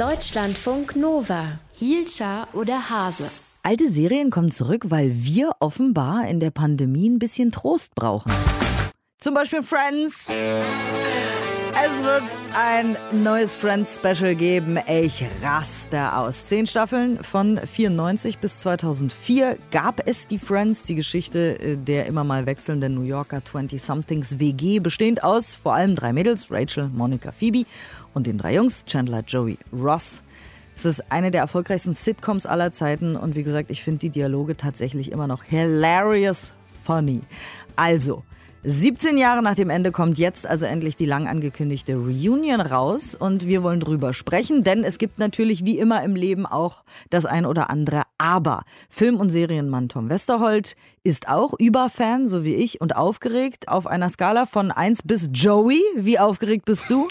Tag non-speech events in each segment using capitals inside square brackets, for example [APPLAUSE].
Deutschlandfunk Nova. Hielscher oder Hase? Alte Serien kommen zurück, weil wir offenbar in der Pandemie ein bisschen Trost brauchen. Zum Beispiel Friends. Es wird ein neues Friends-Special geben. Ich raste aus. Zehn Staffeln von 94 bis 2004 gab es die Friends, die Geschichte äh, der immer mal wechselnden New Yorker 20-somethings WG, bestehend aus vor allem drei Mädels, Rachel, Monica, Phoebe und den drei Jungs, Chandler, Joey, Ross. Es ist eine der erfolgreichsten Sitcoms aller Zeiten und wie gesagt, ich finde die Dialoge tatsächlich immer noch hilarious funny. Also, 17 Jahre nach dem Ende kommt jetzt also endlich die lang angekündigte Reunion raus und wir wollen drüber sprechen, denn es gibt natürlich wie immer im Leben auch das ein oder andere Aber. Film- und Serienmann Tom Westerholt ist auch Überfan, so wie ich, und aufgeregt auf einer Skala von 1 bis Joey. Wie aufgeregt bist du?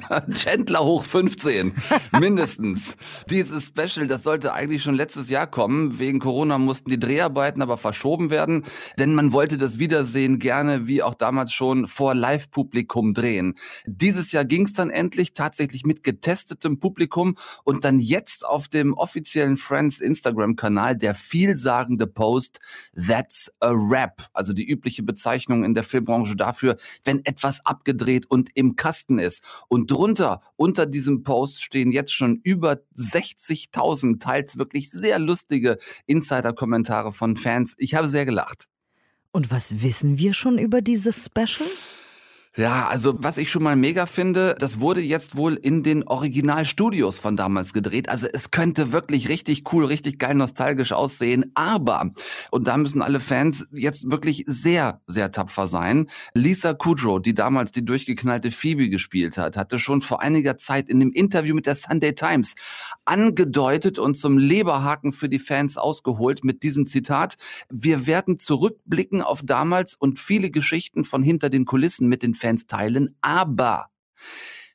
[LAUGHS] Chandler hoch 15, mindestens. Dieses Special, das sollte eigentlich schon letztes Jahr kommen. Wegen Corona mussten die Dreharbeiten aber verschoben werden, denn man wollte das Wiedersehen gerne, wie auch damals schon, vor Live-Publikum drehen. Dieses Jahr ging es dann endlich tatsächlich mit getestetem Publikum und dann jetzt auf dem offiziellen Friends Instagram-Kanal der vielsagende Post That's a Rap, also die übliche Bezeichnung in der Filmbranche dafür, wenn etwas abgedreht und im Kasten ist. Und drunter, unter diesem Post stehen jetzt schon über 60.000 teils wirklich sehr lustige Insider-Kommentare von Fans. Ich habe sehr gelacht. Und was wissen wir schon über dieses Special? Ja, also was ich schon mal mega finde, das wurde jetzt wohl in den Originalstudios von damals gedreht. Also es könnte wirklich richtig cool, richtig geil nostalgisch aussehen. Aber, und da müssen alle Fans jetzt wirklich sehr, sehr tapfer sein. Lisa Kudrow, die damals die durchgeknallte Phoebe gespielt hat, hatte schon vor einiger Zeit in dem Interview mit der Sunday Times angedeutet und zum Leberhaken für die Fans ausgeholt mit diesem Zitat. Wir werden zurückblicken auf damals und viele Geschichten von hinter den Kulissen mit den Fans Fans teilen, aber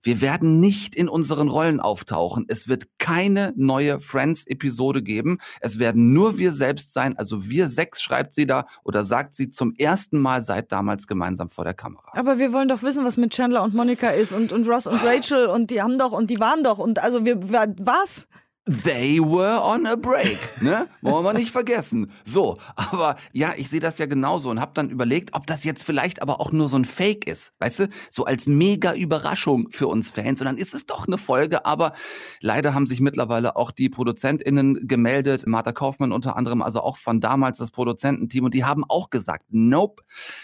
wir werden nicht in unseren Rollen auftauchen. Es wird keine neue Friends-Episode geben. Es werden nur wir selbst sein. Also wir sechs schreibt sie da oder sagt sie zum ersten Mal seit damals gemeinsam vor der Kamera. Aber wir wollen doch wissen, was mit Chandler und Monica ist und, und Ross und Rachel und die haben doch und die waren doch und also wir, was? They were on a break, ne? Wollen wir nicht vergessen. So, aber ja, ich sehe das ja genauso und habe dann überlegt, ob das jetzt vielleicht aber auch nur so ein Fake ist, weißt du? So als mega Überraschung für uns Fans und dann ist es doch eine Folge, aber leider haben sich mittlerweile auch die ProduzentInnen gemeldet, Martha Kaufmann unter anderem, also auch von damals das Produzententeam und die haben auch gesagt, nope,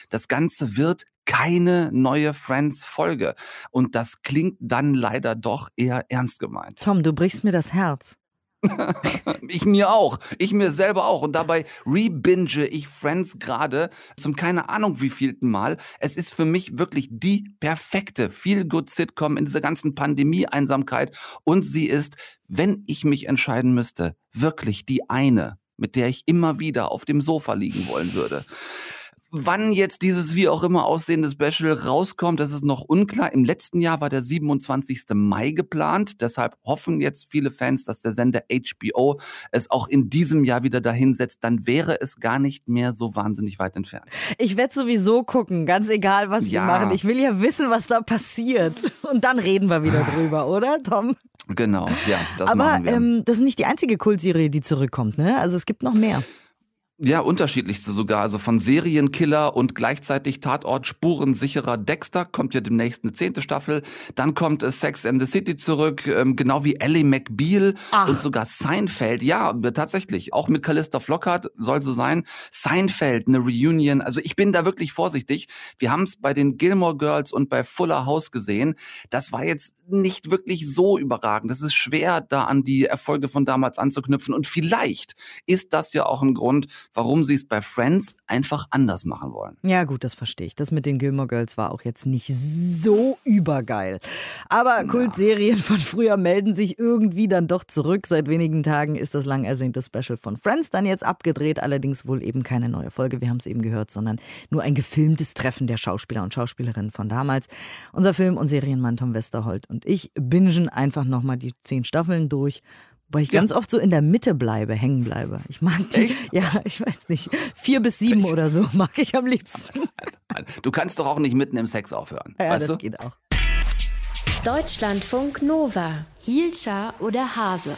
das Ganze wird keine neue Friends-Folge. Und das klingt dann leider doch eher ernst gemeint. Tom, du brichst mir das Herz. [LAUGHS] ich mir auch. Ich mir selber auch. Und dabei rebinge ich Friends gerade zum keine Ahnung wievielten Mal. Es ist für mich wirklich die perfekte Feel-Good-Sitcom in dieser ganzen Pandemie-Einsamkeit. Und sie ist, wenn ich mich entscheiden müsste, wirklich die eine, mit der ich immer wieder auf dem Sofa liegen wollen würde. Wann jetzt dieses wie auch immer aussehende Special rauskommt, das ist noch unklar. Im letzten Jahr war der 27. Mai geplant. Deshalb hoffen jetzt viele Fans, dass der Sender HBO es auch in diesem Jahr wieder dahin setzt. Dann wäre es gar nicht mehr so wahnsinnig weit entfernt. Ich werde sowieso gucken, ganz egal, was ja. sie machen. Ich will ja wissen, was da passiert. Und dann reden wir wieder drüber, oder, Tom? Genau, ja, das Aber. Ähm, das ist nicht die einzige Kultserie, die zurückkommt, ne? Also es gibt noch mehr. Ja, unterschiedlichste sogar. Also von Serienkiller und gleichzeitig Tatort spurensicherer Dexter kommt ja demnächst eine zehnte Staffel. Dann kommt äh, Sex and the City zurück, ähm, genau wie Ellie McBeal Ach. und sogar Seinfeld. Ja, tatsächlich. Auch mit Callista Flockhart soll so sein. Seinfeld, eine Reunion. Also ich bin da wirklich vorsichtig. Wir haben es bei den Gilmore Girls und bei Fuller House gesehen. Das war jetzt nicht wirklich so überragend. Das ist schwer, da an die Erfolge von damals anzuknüpfen. Und vielleicht ist das ja auch ein Grund, warum sie es bei Friends einfach anders machen wollen. Ja, gut, das verstehe ich. Das mit den Gilmore Girls war auch jetzt nicht so übergeil. Aber ja. Kultserien von früher melden sich irgendwie dann doch zurück. Seit wenigen Tagen ist das lang ersehnte Special von Friends dann jetzt abgedreht. Allerdings wohl eben keine neue Folge, wir haben es eben gehört, sondern nur ein gefilmtes Treffen der Schauspieler und Schauspielerinnen von damals. Unser Film- und Serienmann Tom Westerholt und ich bingen einfach nochmal die zehn Staffeln durch weil ich ja. ganz oft so in der Mitte bleibe, hängen bleibe. Ich mag die, Echt? [LAUGHS] ja, ich weiß nicht, vier bis sieben oder so mag ich am liebsten. [LAUGHS] Du kannst doch auch nicht mitten im Sex aufhören. Ja, weißt das du? geht auch. Deutschlandfunk Nova. Hielscher oder Hase?